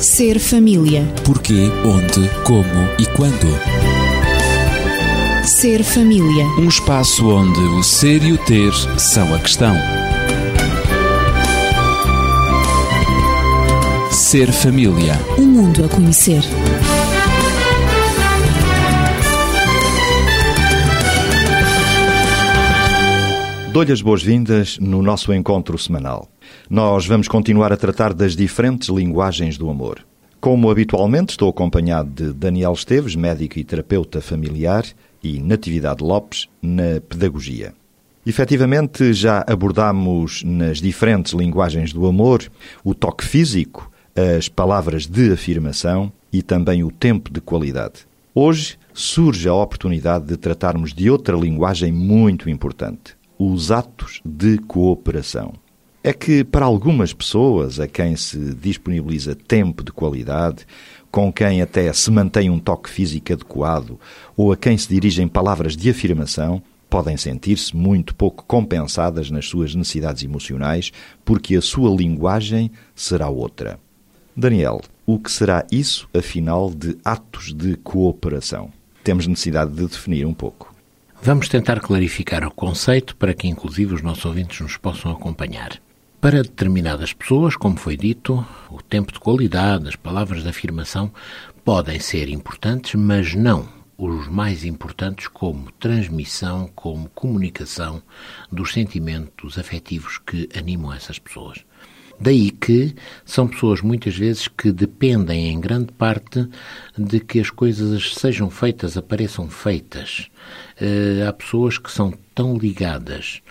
Ser família. Porquê, onde, como e quando. Ser família. Um espaço onde o ser e o ter são a questão. Ser família. Um mundo a conhecer. Dou-lhe as boas-vindas no nosso encontro semanal. Nós vamos continuar a tratar das diferentes linguagens do amor. Como habitualmente, estou acompanhado de Daniel Esteves, médico e terapeuta familiar, e Natividade Lopes, na pedagogia. Efetivamente, já abordámos nas diferentes linguagens do amor o toque físico, as palavras de afirmação e também o tempo de qualidade. Hoje surge a oportunidade de tratarmos de outra linguagem muito importante, os atos de cooperação. É que, para algumas pessoas a quem se disponibiliza tempo de qualidade, com quem até se mantém um toque físico adequado ou a quem se dirigem palavras de afirmação, podem sentir-se muito pouco compensadas nas suas necessidades emocionais porque a sua linguagem será outra. Daniel, o que será isso, afinal, de atos de cooperação? Temos necessidade de definir um pouco. Vamos tentar clarificar o conceito para que, inclusive, os nossos ouvintes nos possam acompanhar. Para determinadas pessoas, como foi dito, o tempo de qualidade, as palavras de afirmação podem ser importantes, mas não os mais importantes como transmissão, como comunicação dos sentimentos afetivos que animam essas pessoas. Daí que são pessoas muitas vezes que dependem em grande parte de que as coisas sejam feitas, apareçam feitas. Uh, há pessoas que são tão ligadas,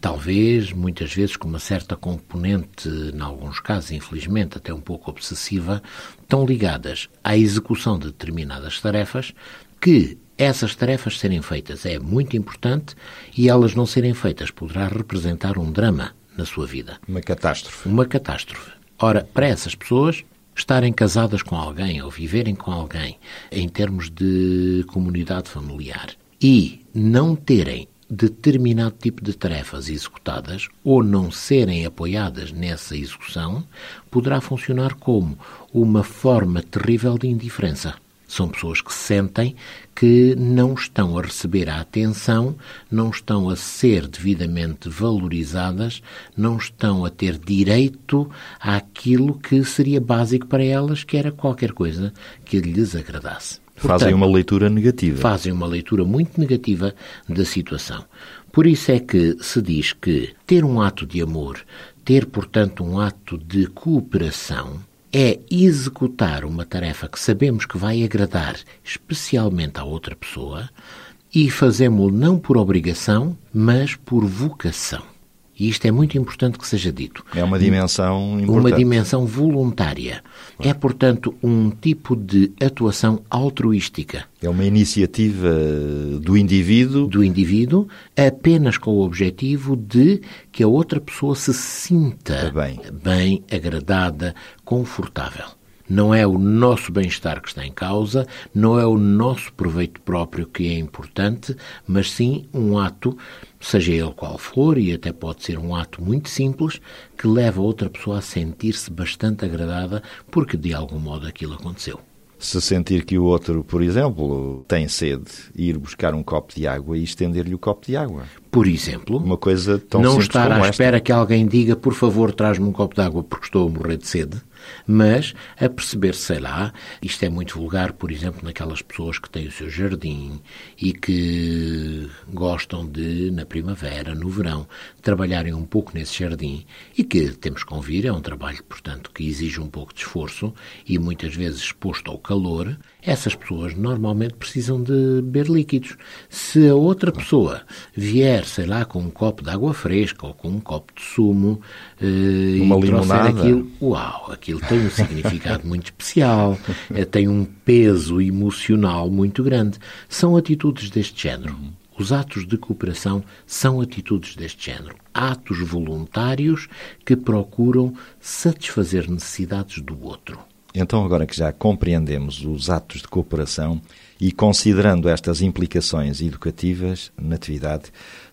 talvez muitas vezes com uma certa componente, em alguns casos, infelizmente, até um pouco obsessiva, tão ligadas à execução de determinadas tarefas que essas tarefas serem feitas é muito importante e elas não serem feitas poderá representar um drama na sua vida. Uma catástrofe. Uma catástrofe. Ora, para essas pessoas, estarem casadas com alguém ou viverem com alguém em termos de comunidade familiar e não terem determinado tipo de tarefas executadas ou não serem apoiadas nessa execução, poderá funcionar como uma forma terrível de indiferença. São pessoas que sentem que não estão a receber a atenção, não estão a ser devidamente valorizadas, não estão a ter direito àquilo que seria básico para elas, que era qualquer coisa que lhes agradasse. Portanto, fazem uma leitura negativa. Fazem uma leitura muito negativa da situação. Por isso é que se diz que ter um ato de amor, ter, portanto, um ato de cooperação, é executar uma tarefa que sabemos que vai agradar especialmente à outra pessoa e fazemos-lo não por obrigação, mas por vocação. E isto é muito importante que seja dito. É uma dimensão importante. Uma dimensão voluntária. É, portanto, um tipo de atuação altruística. É uma iniciativa do indivíduo. Do indivíduo, apenas com o objetivo de que a outra pessoa se sinta bem, bem agradada, confortável. Não é o nosso bem-estar que está em causa, não é o nosso proveito próprio que é importante, mas sim um ato, seja ele qual for, e até pode ser um ato muito simples, que leva outra pessoa a sentir-se bastante agradada porque de algum modo aquilo aconteceu. Se sentir que o outro, por exemplo, tem sede, ir buscar um copo de água e estender-lhe o copo de água. Por exemplo, uma coisa tão não estar à esta. espera que alguém diga, por favor, traz-me um copo de água porque estou a morrer de sede mas a perceber, sei lá, isto é muito vulgar, por exemplo, naquelas pessoas que têm o seu jardim e que gostam de, na primavera, no verão, trabalharem um pouco nesse jardim e que temos que convir, é um trabalho, portanto, que exige um pouco de esforço e muitas vezes exposto ao calor, essas pessoas normalmente precisam de beber líquidos. Se a outra pessoa vier, sei lá, com um copo de água fresca ou com um copo de sumo eh, Uma e trouxer limonada. aquilo, uau, aquilo tem um significado muito especial, eh, tem um peso emocional muito grande. São atitudes deste género. Os atos de cooperação são atitudes deste género. Atos voluntários que procuram satisfazer necessidades do outro. Então, agora que já compreendemos os atos de cooperação e considerando estas implicações educativas na atividade,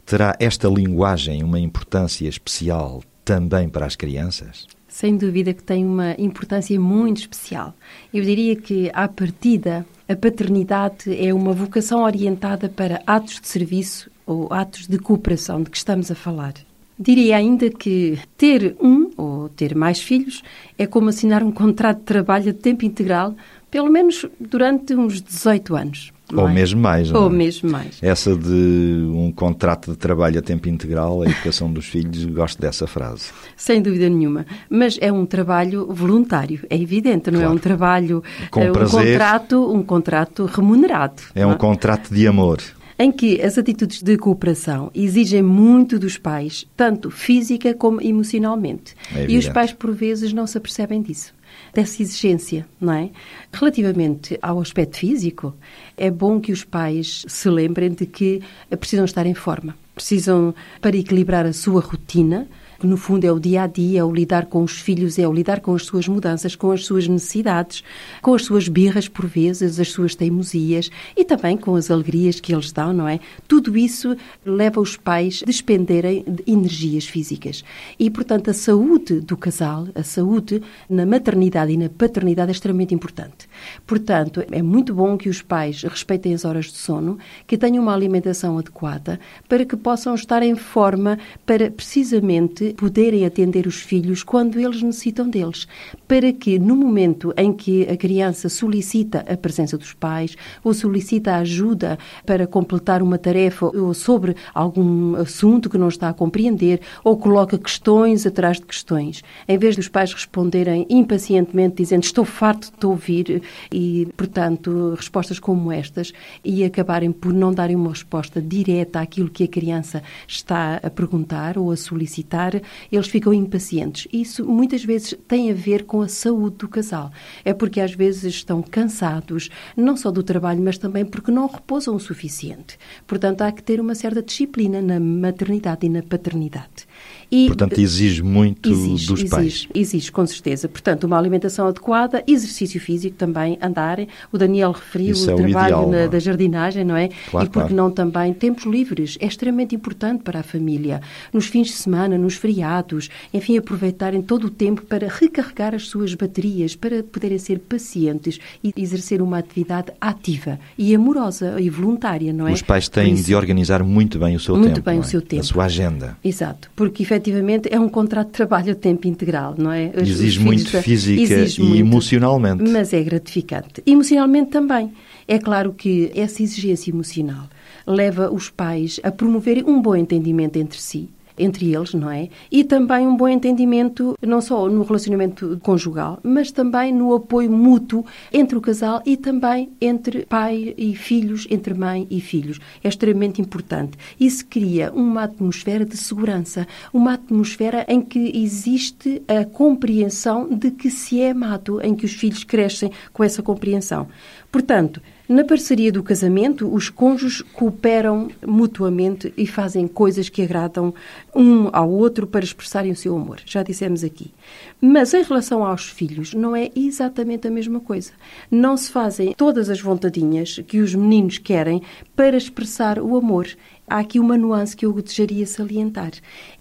terá esta linguagem uma importância especial também para as crianças? Sem dúvida que tem uma importância muito especial. Eu diria que, à partida, a paternidade é uma vocação orientada para atos de serviço ou atos de cooperação de que estamos a falar. Diria ainda que ter um ou ter mais filhos é como assinar um contrato de trabalho a tempo integral, pelo menos durante uns 18 anos. Ou é? mesmo mais. Ou é? mesmo mais. Essa de um contrato de trabalho a tempo integral, a educação dos filhos, gosto dessa frase. Sem dúvida nenhuma. Mas é um trabalho voluntário, é evidente, não claro. é um trabalho. Com é um prazer. contrato, um contrato remunerado. É um é? contrato de amor em que as atitudes de cooperação exigem muito dos pais, tanto física como emocionalmente. É e os pais, por vezes, não se apercebem disso dessa exigência, não é? Relativamente ao aspecto físico, é bom que os pais se lembrem de que precisam estar em forma. Precisam, para equilibrar a sua rotina, no fundo é o dia a dia, é o lidar com os filhos, é o lidar com as suas mudanças, com as suas necessidades, com as suas birras por vezes, as suas teimosias e também com as alegrias que eles dão, não é? Tudo isso leva os pais a despenderem de energias físicas. E, portanto, a saúde do casal, a saúde na maternidade e na paternidade é extremamente importante. Portanto, é muito bom que os pais respeitem as horas de sono, que tenham uma alimentação adequada, para que possam estar em forma para precisamente poderem atender os filhos quando eles necessitam deles, para que no momento em que a criança solicita a presença dos pais ou solicita ajuda para completar uma tarefa ou sobre algum assunto que não está a compreender ou coloca questões atrás de questões, em vez dos pais responderem impacientemente dizendo estou farto de te ouvir e, portanto, respostas como estas e acabarem por não darem uma resposta direta àquilo que a criança está a perguntar ou a solicitar, eles ficam impacientes. Isso muitas vezes tem a ver com a saúde do casal. É porque às vezes estão cansados, não só do trabalho, mas também porque não repousam o suficiente. Portanto, há que ter uma certa disciplina na maternidade e na paternidade. E, Portanto, exige muito exige, dos exige, pais. Exige, com certeza. Portanto, uma alimentação adequada, exercício físico também, andarem. O Daniel referiu Isso o é trabalho o ideal, na, da jardinagem, não é? Claro, e porque claro. não também tempos livres. É extremamente importante para a família. Nos fins de semana, nos feriados, enfim, aproveitarem todo o tempo para recarregar as suas baterias, para poderem ser pacientes e exercer uma atividade ativa e amorosa e voluntária, não é? Os pais têm de organizar muito bem o seu muito tempo. Muito bem o é? seu tempo. A sua agenda. Exato. Porque, efetivamente, efetivamente é um contrato de trabalho a tempo integral, não é? Os, Exige os muito física Exige e muito, emocionalmente. Mas é gratificante. Emocionalmente também. É claro que essa exigência emocional leva os pais a promoverem um bom entendimento entre si entre eles, não é? E também um bom entendimento, não só no relacionamento conjugal, mas também no apoio mútuo entre o casal e também entre pai e filhos, entre mãe e filhos. É extremamente importante. Isso cria uma atmosfera de segurança, uma atmosfera em que existe a compreensão de que se é amado, em que os filhos crescem com essa compreensão. Portanto, na parceria do casamento, os cônjuges cooperam mutuamente e fazem coisas que agradam um ao outro para expressarem o seu amor. Já dissemos aqui. Mas em relação aos filhos, não é exatamente a mesma coisa. Não se fazem todas as vontadinhas que os meninos querem para expressar o amor. Há aqui uma nuance que eu desejaria salientar.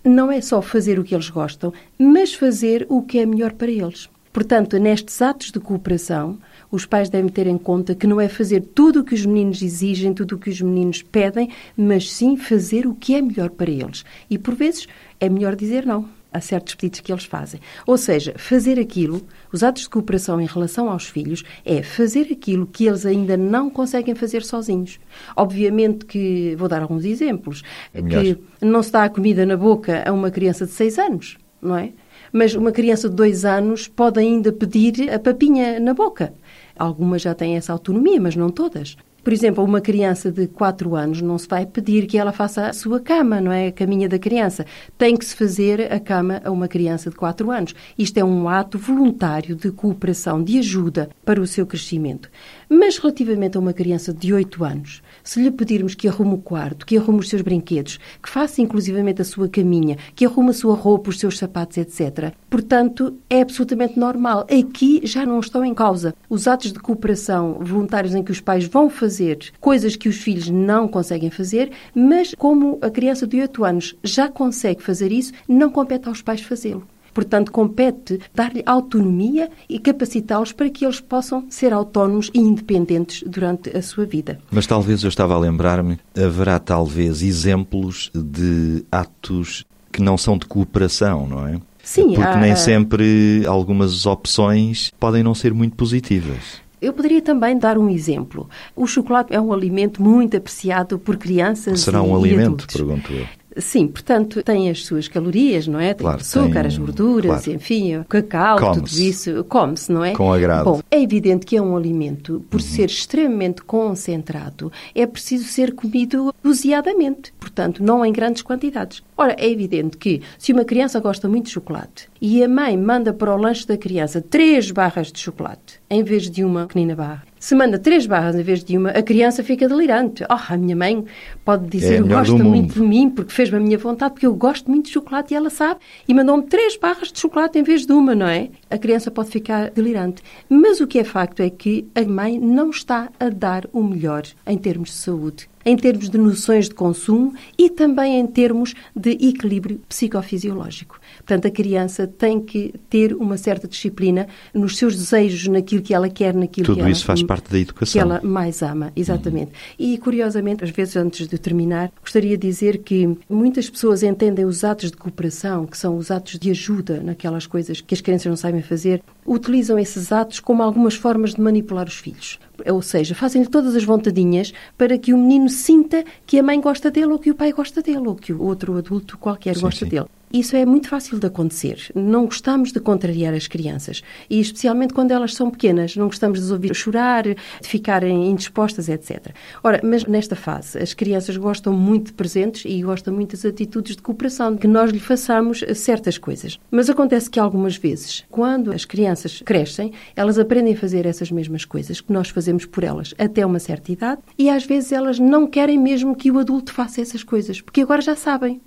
Não é só fazer o que eles gostam, mas fazer o que é melhor para eles. Portanto, nestes atos de cooperação, os pais devem ter em conta que não é fazer tudo o que os meninos exigem, tudo o que os meninos pedem, mas sim fazer o que é melhor para eles. E por vezes é melhor dizer não a certos pedidos que eles fazem. Ou seja, fazer aquilo, os atos de cooperação em relação aos filhos, é fazer aquilo que eles ainda não conseguem fazer sozinhos. Obviamente que, vou dar alguns exemplos, é que não se dá a comida na boca a uma criança de 6 anos, não é? Mas uma criança de 2 anos pode ainda pedir a papinha na boca. Algumas já têm essa autonomia, mas não todas. Por exemplo, uma criança de 4 anos não se vai pedir que ela faça a sua cama, não é? A caminha da criança. Tem que se fazer a cama a uma criança de 4 anos. Isto é um ato voluntário de cooperação, de ajuda para o seu crescimento. Mas relativamente a uma criança de 8 anos, se lhe pedirmos que arrume o quarto, que arrume os seus brinquedos, que faça inclusivamente a sua caminha, que arrume a sua roupa, os seus sapatos, etc., portanto, é absolutamente normal. Aqui já não estão em causa os atos de cooperação voluntários em que os pais vão fazer coisas que os filhos não conseguem fazer, mas como a criança de 8 anos já consegue fazer isso, não compete aos pais fazê-lo. Portanto, compete dar-lhe autonomia e capacitá-los para que eles possam ser autónomos e independentes durante a sua vida. Mas talvez eu estava a lembrar-me, haverá talvez exemplos de atos que não são de cooperação, não é? Sim, Porque há- nem sempre algumas opções podem não ser muito positivas. Eu poderia também dar um exemplo. O chocolate é um alimento muito apreciado por crianças Será um e alimento, adultos. pergunto eu. Sim, portanto, tem as suas calorias, não é? Tem Claro, o açúcar, tem- as gorduras, claro. enfim, o cacau, tudo isso. Come-se, não é? Com agrado. Uhum. Bom, é evidente que é um alimento, por ser extremamente concentrado, é preciso ser comido doseadamente, portanto, não em grandes quantidades. Ora, é evidente que se uma criança gosta muito de chocolate e a mãe manda para o lanche da criança três barras de chocolate em vez de uma pequenina barra, se manda três barras em vez de uma, a criança fica delirante. Oh, a minha mãe pode É dizer, melhor gosta muito mundo." de mim porque fez-me a minha vontade, porque eu gosto muito de chocolate e ela sabe, e mandou-me três barras de chocolate em vez de uma, não é? A criança pode ficar delirante. Mas o que é facto é que a mãe não está a dar o melhor em termos de saúde, em termos de noções de consumo e também em termos de equilíbrio psicofisiológico. Portanto, a criança tem que ter uma certa disciplina nos seus desejos, naquilo que ela quer, naquilo Tudo que ela isso faz parte da educação. que ela mais ama, exatamente. E curiosamente, às vezes antes de terminar, gostaria de dizer que muitas pessoas entendem os atos de cooperação, que são os atos de ajuda naquelas coisas que as crianças não sabem fazer, utilizam esses atos como algumas formas de manipular os filhos. Ou seja, fazem-lhe todas as vontadinhas para que o menino sinta que a mãe gosta dele ou que o pai gosta dele ou que o outro adulto qualquer Sim, gosta sim. dele. Isso é muito fácil de acontecer. Não gostamos de contrariar as crianças. E especialmente quando elas são pequenas. Não gostamos de as ouvir chorar, de ficarem indispostas, etc. Ora, mas nesta fase, as crianças gostam muito de presentes e gostam muito das atitudes de cooperação, que nós lhe façamos certas coisas. Mas acontece que algumas vezes, quando as crianças crescem, elas aprendem a fazer essas mesmas coisas que nós fazemos por elas até uma certa idade e às vezes elas não querem mesmo que o adulto faça essas coisas, porque agora já sabem.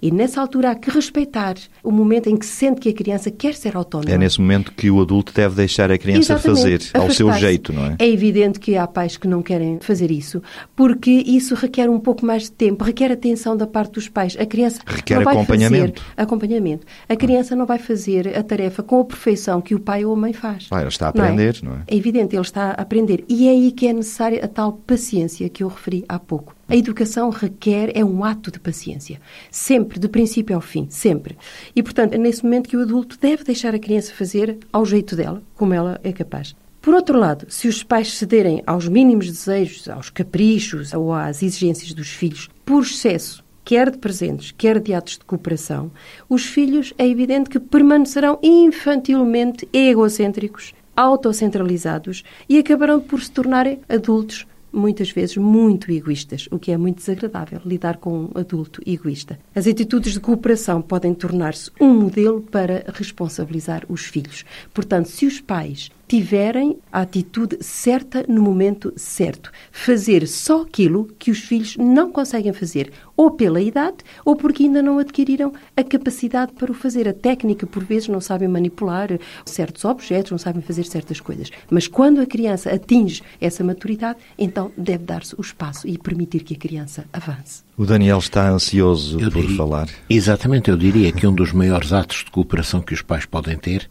E nessa altura há que respeitar o momento em que se sente que a criança quer ser autónoma. É nesse momento que o adulto deve deixar a criança Exatamente, fazer, ao seu jeito, não é? É evidente que há pais que não querem fazer isso, porque isso requer um pouco mais de tempo, requer atenção da parte dos pais. A criança Requer não vai acompanhamento. fazer acompanhamento. A criança não vai fazer a tarefa com a perfeição que o pai ou a mãe faz. Claro, está a Não é? aprender, não é? É evidente, ele está a aprender. E é aí que é necessária a tal paciência que eu referi há pouco. A educação requer, é um ato de paciência. Sempre, do princípio ao fim, sempre. E, portanto, é nesse momento que o adulto deve deixar a criança fazer ao jeito dela, como ela é capaz. Por outro lado, se os pais cederem aos mínimos desejos, aos caprichos ou às exigências dos filhos por excesso, quer de presentes, quer de atos de cooperação, os filhos é evidente que permanecerão infantilmente egocêntricos, autocentralizados e acabarão por se tornarem adultos muitas vezes muito egoístas, o que é muito desagradável, lidar com um adulto egoísta. As atitudes de cooperação podem tornar-se um modelo para responsabilizar os filhos. Portanto, se os pais tiverem a atitude certa no momento certo, fazer só aquilo que os filhos não conseguem fazer, ou pela idade, ou porque ainda não adquiriram a capacidade para o fazer. A técnica, por vezes, não sabem manipular certos objetos, não sabem fazer certas coisas. Mas quando a criança atinge essa maturidade, então deve dar-se o espaço e permitir que a criança avance. O Daniel está ansioso Eu por diria- falar. Exatamente, eu diria que um dos maiores atos de cooperação que os pais podem ter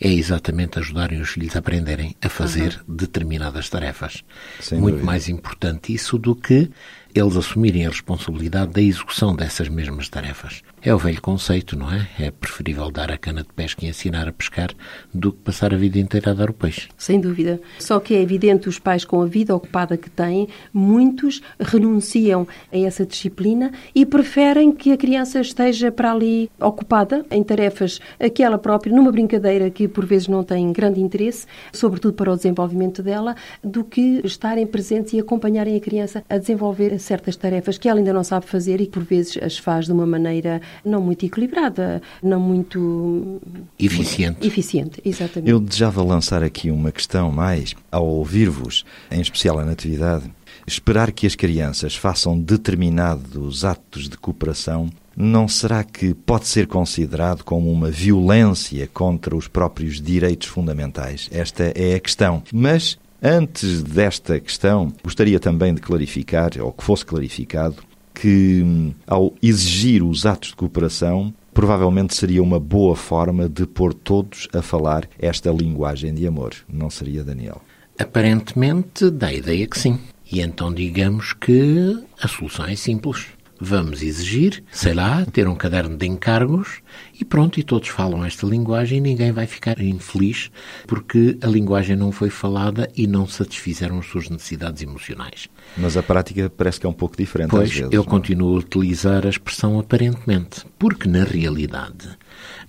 é exatamente ajudarem os filhos a aprenderem a fazer determinadas tarefas. Sem Muito dúvida. mais importante isso do que eles assumirem a responsabilidade da execução dessas mesmas tarefas. É o velho conceito, não é? É preferível dar a cana de pesca e ensinar a pescar do que passar a vida inteira a dar o peixe. Sem dúvida. Só que é evidente, os pais com a vida ocupada que têm, muitos renunciam a essa disciplina e preferem que a criança esteja para ali ocupada em tarefas aquela própria, numa brincadeira que por vezes não tem grande interesse, sobretudo para o desenvolvimento dela, do que estarem presentes e acompanharem a criança a desenvolver certas tarefas que ela ainda não sabe fazer e que por vezes as faz de uma maneira não muito equilibrada, não muito Eficiente. eficiente. Exatamente. Eu desejava lançar aqui uma questão mais, ao ouvir-vos, em especial a Natividade, esperar que as crianças façam determinados atos de cooperação não será que pode ser considerado como uma violência contra os próprios direitos fundamentais? Esta é a questão. Mas, antes desta questão, gostaria também de clarificar, ou que fosse clarificado, que hum, ao exigir os atos de cooperação, provavelmente seria uma boa forma de pôr todos a falar esta linguagem de amor, não seria, Daniel? Aparentemente dá a ideia que sim. E então digamos que a solução é simples. Vamos exigir, sei lá, ter um caderno de encargos e pronto, e todos falam esta linguagem e ninguém vai ficar infeliz porque a linguagem não foi falada e não satisfizeram as suas necessidades emocionais. Mas a prática parece que é um pouco diferente pois, às vezes. eu não é? continuo a utilizar a expressão aparentemente, porque na realidade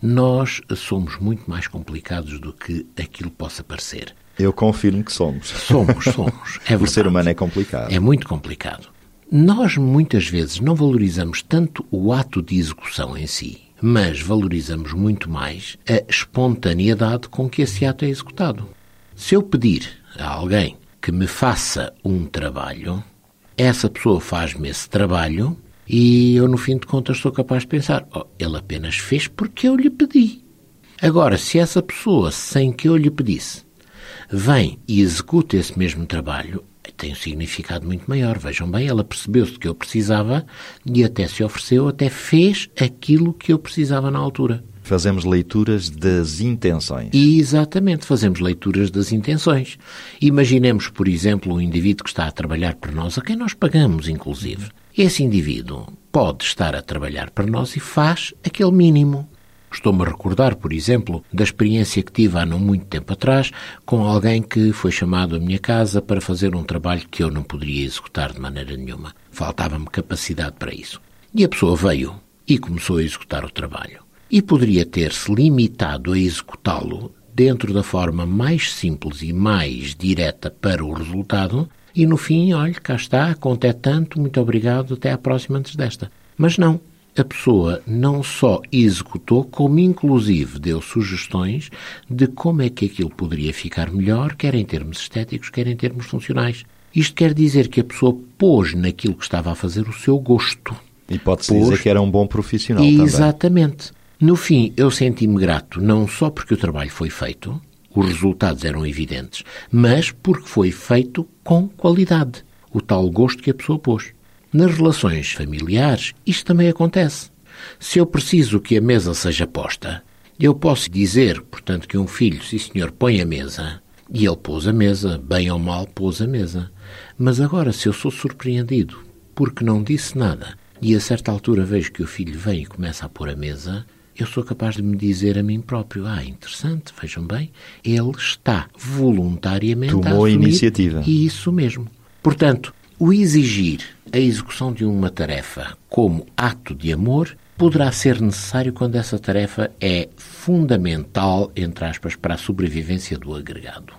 nós somos muito mais complicados do que aquilo possa parecer. Eu confirmo que somos. Somos, somos. É o ser humano é complicado. É muito complicado. Nós muitas vezes não valorizamos tanto o ato de execução em si, mas valorizamos muito mais a espontaneidade com que esse ato é executado. Se eu pedir a alguém que me faça um trabalho, essa pessoa faz-me esse trabalho e eu, no fim de contas, sou capaz de pensar: oh, ele apenas fez porque eu lhe pedi. Agora, se essa pessoa, sem que eu lhe pedisse, vem e executa esse mesmo trabalho, tem um significado muito maior. Vejam bem, ela percebeu-se do que eu precisava e até se ofereceu, até fez aquilo que eu precisava na altura. Fazemos leituras das intenções. E exatamente, fazemos leituras das intenções. Imaginemos, por exemplo, um indivíduo que está a trabalhar para nós, a quem nós pagamos, inclusive. Esse indivíduo pode estar a trabalhar para nós e faz aquele mínimo. Estou-me a recordar, por exemplo, da experiência que tive há não muito tempo atrás com alguém que foi chamado à minha casa para fazer um trabalho que eu não poderia executar de maneira nenhuma. Faltava-me capacidade para isso. E a pessoa veio e começou a executar o trabalho. E poderia ter-se limitado a executá-lo dentro da forma mais simples e mais direta para o resultado, e no fim, olha, cá está, conta é tanto, muito obrigado, até à próxima antes desta. Mas não, a pessoa não só executou, como inclusive deu sugestões de como é que aquilo poderia ficar melhor, quer em termos estéticos, quer em termos funcionais. Isto quer dizer que a pessoa pôs naquilo que estava a fazer o seu gosto. E pode-se Pôs- dizer que era um bom profissional também. Exatamente. No fim, eu senti-me grato não só porque o trabalho foi feito, os resultados eram evidentes, mas porque foi feito com qualidade, o tal gosto que a pessoa pôs. Nas relações familiares, isto também acontece. Se eu preciso que a mesa seja posta, eu posso dizer, portanto, que um filho, sim senhor, põe a mesa, e ele pôs a mesa, bem ou mal pôs a mesa. Mas agora, se eu sou surpreendido porque não disse nada, e a certa altura vejo que o filho vem e começa a pôr a mesa, eu sou capaz de me dizer a mim próprio: Ah, interessante, vejam bem, ele está voluntariamente a Tomou a assumir iniciativa. Isso mesmo. Portanto, o exigir a execução de uma tarefa como ato de amor poderá ser necessário quando essa tarefa é fundamental, entre aspas, para a sobrevivência do agregado.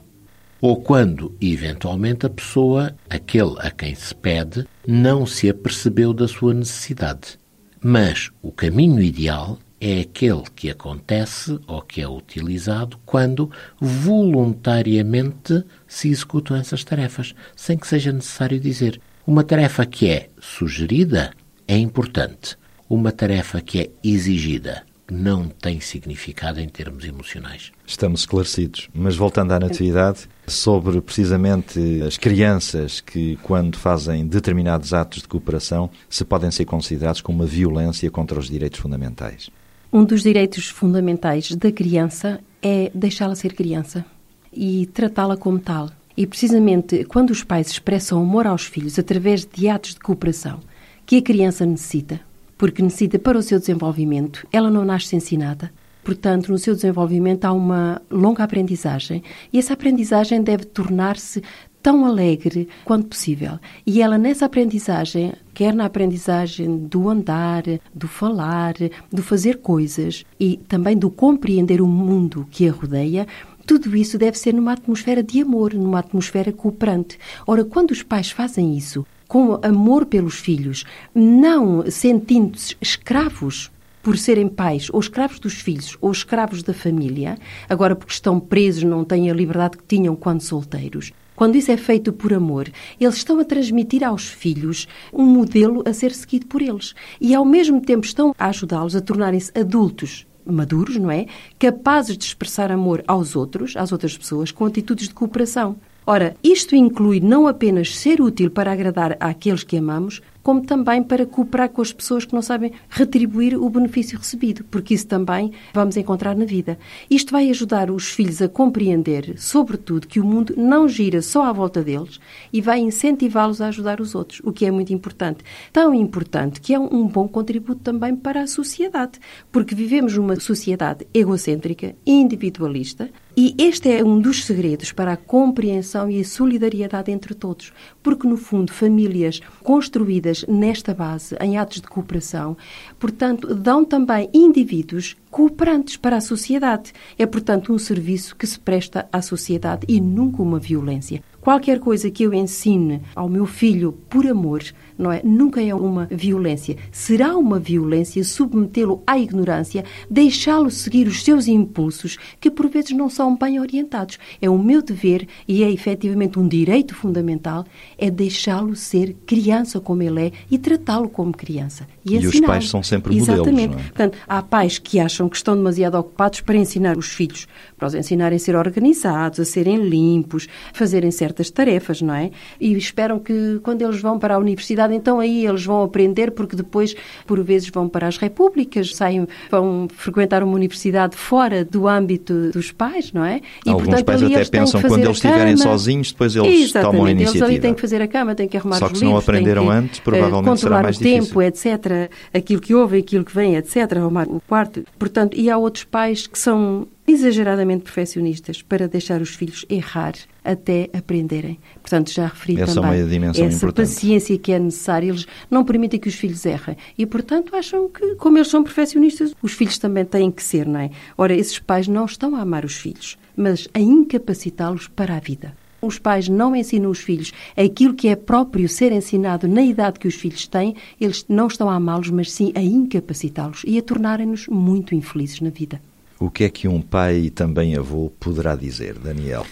Ou quando, eventualmente, a pessoa, aquele a quem se pede, não se apercebeu da sua necessidade. Mas o caminho ideal é aquele que acontece ou que é utilizado quando voluntariamente se executam essas tarefas, sem que seja necessário dizer. Uma tarefa que é sugerida é importante. Uma tarefa que é exigida não tem significado em termos emocionais. Estamos esclarecidos. Mas voltando à natividade, sobre precisamente as crianças que, quando fazem determinados atos de cooperação, se podem ser considerados como uma violência contra os direitos fundamentais. Um dos direitos fundamentais da criança é deixá-la ser criança e tratá-la como tal. E precisamente quando os pais expressam amor aos filhos através de atos de cooperação que a criança necessita, porque necessita para o seu desenvolvimento, ela não nasce ensinada. Portanto, no seu desenvolvimento há uma longa aprendizagem e essa aprendizagem deve tornar-se tão alegre quanto possível. E ela, nessa aprendizagem, quer na aprendizagem do andar, do falar, do fazer coisas e também do compreender o mundo que a rodeia, tudo isso deve ser numa atmosfera de amor, numa atmosfera cooperante. Ora, quando os pais fazem isso com amor pelos filhos, não sentindo-se escravos por serem pais, ou escravos dos filhos, ou escravos da família, agora porque estão presos, não têm a liberdade que tinham quando solteiros. Quando isso é feito por amor, eles estão a transmitir aos filhos um modelo a ser seguido por eles. E ao mesmo tempo estão a ajudá-los a tornarem-se adultos maduros, não é? Capazes de expressar amor aos outros, às outras pessoas, com atitudes de cooperação. Ora, isto inclui não apenas ser útil para agradar àqueles que amamos, como também para cooperar com as pessoas que não sabem retribuir o benefício recebido, porque isso também vamos encontrar na vida. Isto vai ajudar os filhos a compreender, sobretudo, que o mundo não gira só à volta deles e vai incentivá-los a ajudar os outros, o que é muito importante. Tão importante que é um bom contributo também para a sociedade, porque vivemos numa sociedade egocêntrica, individualista, e este é um dos segredos para a compreensão e a solidariedade entre todos, porque, no fundo, famílias construídas nesta base, em atos de cooperação, portanto, dão também indivíduos cooperantes para a sociedade. É, portanto, um serviço que se presta à sociedade e nunca uma violência. Qualquer coisa que eu ensine ao meu filho por amor, não é? Nunca é uma violência. Será uma violência submetê-lo à ignorância, deixá-lo seguir os seus impulsos, que por vezes não são bem orientados. É o meu dever e é efetivamente um direito fundamental, é deixá-lo ser criança como ele é e tratá-lo como criança. E, e os pais são sempre modelos. Exatamente. Não é? Portanto, há pais que acham que estão demasiado ocupados para ensinar os filhos, para os ensinarem a ser organizados, a serem limpos, fazerem certas tarefas, não é? E esperam que quando eles vão para a universidade, então aí eles vão aprender, porque depois, por vezes, vão para as repúblicas, saem, vão frequentar uma universidade fora do âmbito dos pais, não é? E, Alguns portanto, pais até pensam que quando eles estiverem sozinhos, depois eles Exatamente. tomam a iniciativa. Eles ali têm que fazer a cama, têm que arrumar Só que os se livros, não aprenderam que, antes, provavelmente será mais o tempo, difícil. etc. Aquilo que ouve, aquilo que vem, etc. Arrumar o quarto. Portanto, e há outros pais que são exageradamente perfeccionistas para deixar os filhos errar até aprenderem. Portanto, já referi essa também é uma dimensão essa importante. paciência que é necessária. Eles não permitem que os filhos errem. E, portanto, acham que, como eles são perfeccionistas, os filhos também têm que ser, não é? Ora, esses pais não estão a amar os filhos, mas a incapacitá-los para a vida. Os pais não ensinam os filhos aquilo que é próprio ser ensinado na idade que os filhos têm, eles não estão a amá-los, mas sim a incapacitá-los e a tornarem-nos muito infelizes na vida. O que é que um pai e também avô poderá dizer, Daniel?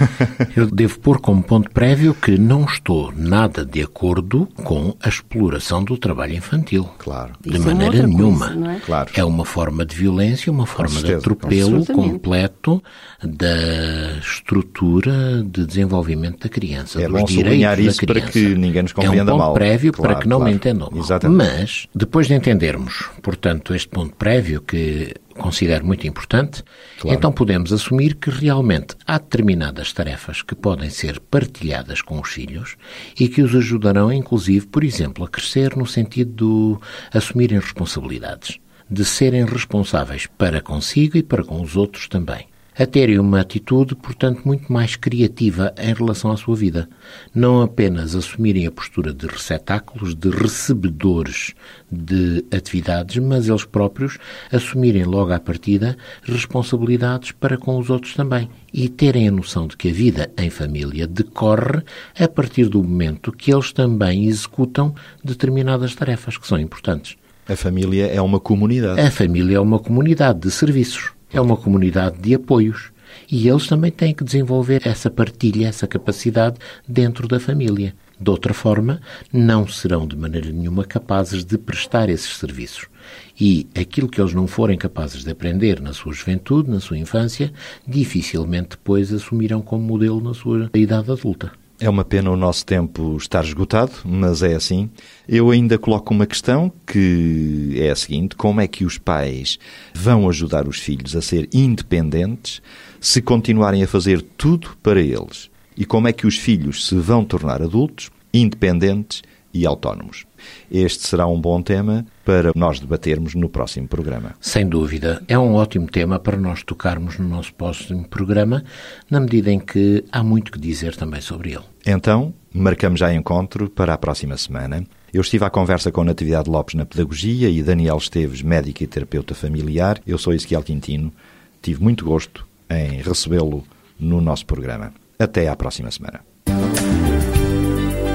Eu devo pôr como ponto prévio que não estou nada de acordo com a exploração do trabalho infantil. Claro. De Isso é uma maneira outra nenhuma. coisa, é? Claro. É uma forma de violência, uma forma de certeza, com atropelo Absolutamente. completo da estrutura de desenvolvimento da criança, É dos bom direitos sublinhar da isso para criança. que ninguém nos compreenda É um ponto mal. prévio Claro, para que não claro. me entendam mal. Exatamente. Mas, depois de entendermos, portanto, este ponto prévio que considero muito importante, Claro. então podemos assumir que realmente há determinadas tarefas que podem ser partilhadas com os filhos e que os ajudarão, inclusive, por exemplo, a crescer no sentido de assumirem responsabilidades, de serem responsáveis para consigo e para com os outros também. A terem uma atitude, portanto, muito mais criativa em relação à sua vida. Não apenas assumirem a postura de receptáculos, de recebedores de atividades, mas eles próprios assumirem logo à partida responsabilidades para com os outros também. E terem a noção de que a vida em família decorre a partir do momento que eles também executam determinadas tarefas que são importantes. A família é uma comunidade. A família é uma comunidade de serviços, é uma comunidade de apoios. E eles também têm que desenvolver essa partilha, essa capacidade dentro da família. De outra forma, não serão de maneira nenhuma capazes de prestar esses serviços. E aquilo que eles não forem capazes de aprender na sua juventude, na sua infância, dificilmente depois assumirão como modelo na sua idade adulta. É uma pena o nosso tempo estar esgotado, mas é assim. Eu ainda coloco uma questão que é a seguinte: como é que os pais vão ajudar os filhos a ser independentes se continuarem a fazer tudo para eles? E como é que os filhos se vão tornar adultos, independentes e autónomos? Este será um bom tema para nós debatermos no próximo programa. Sem dúvida, é um ótimo tema para nós tocarmos no nosso próximo programa, na medida em que há muito que dizer também sobre ele. Então, marcamos já encontro para a próxima semana. Eu estive à conversa com Natividade Lopes na Pedagogia e Daniel Esteves, médico e terapeuta familiar. Eu sou Ezequiel Quintino. Tive muito gosto em recebê-lo no nosso programa. Até à próxima semana.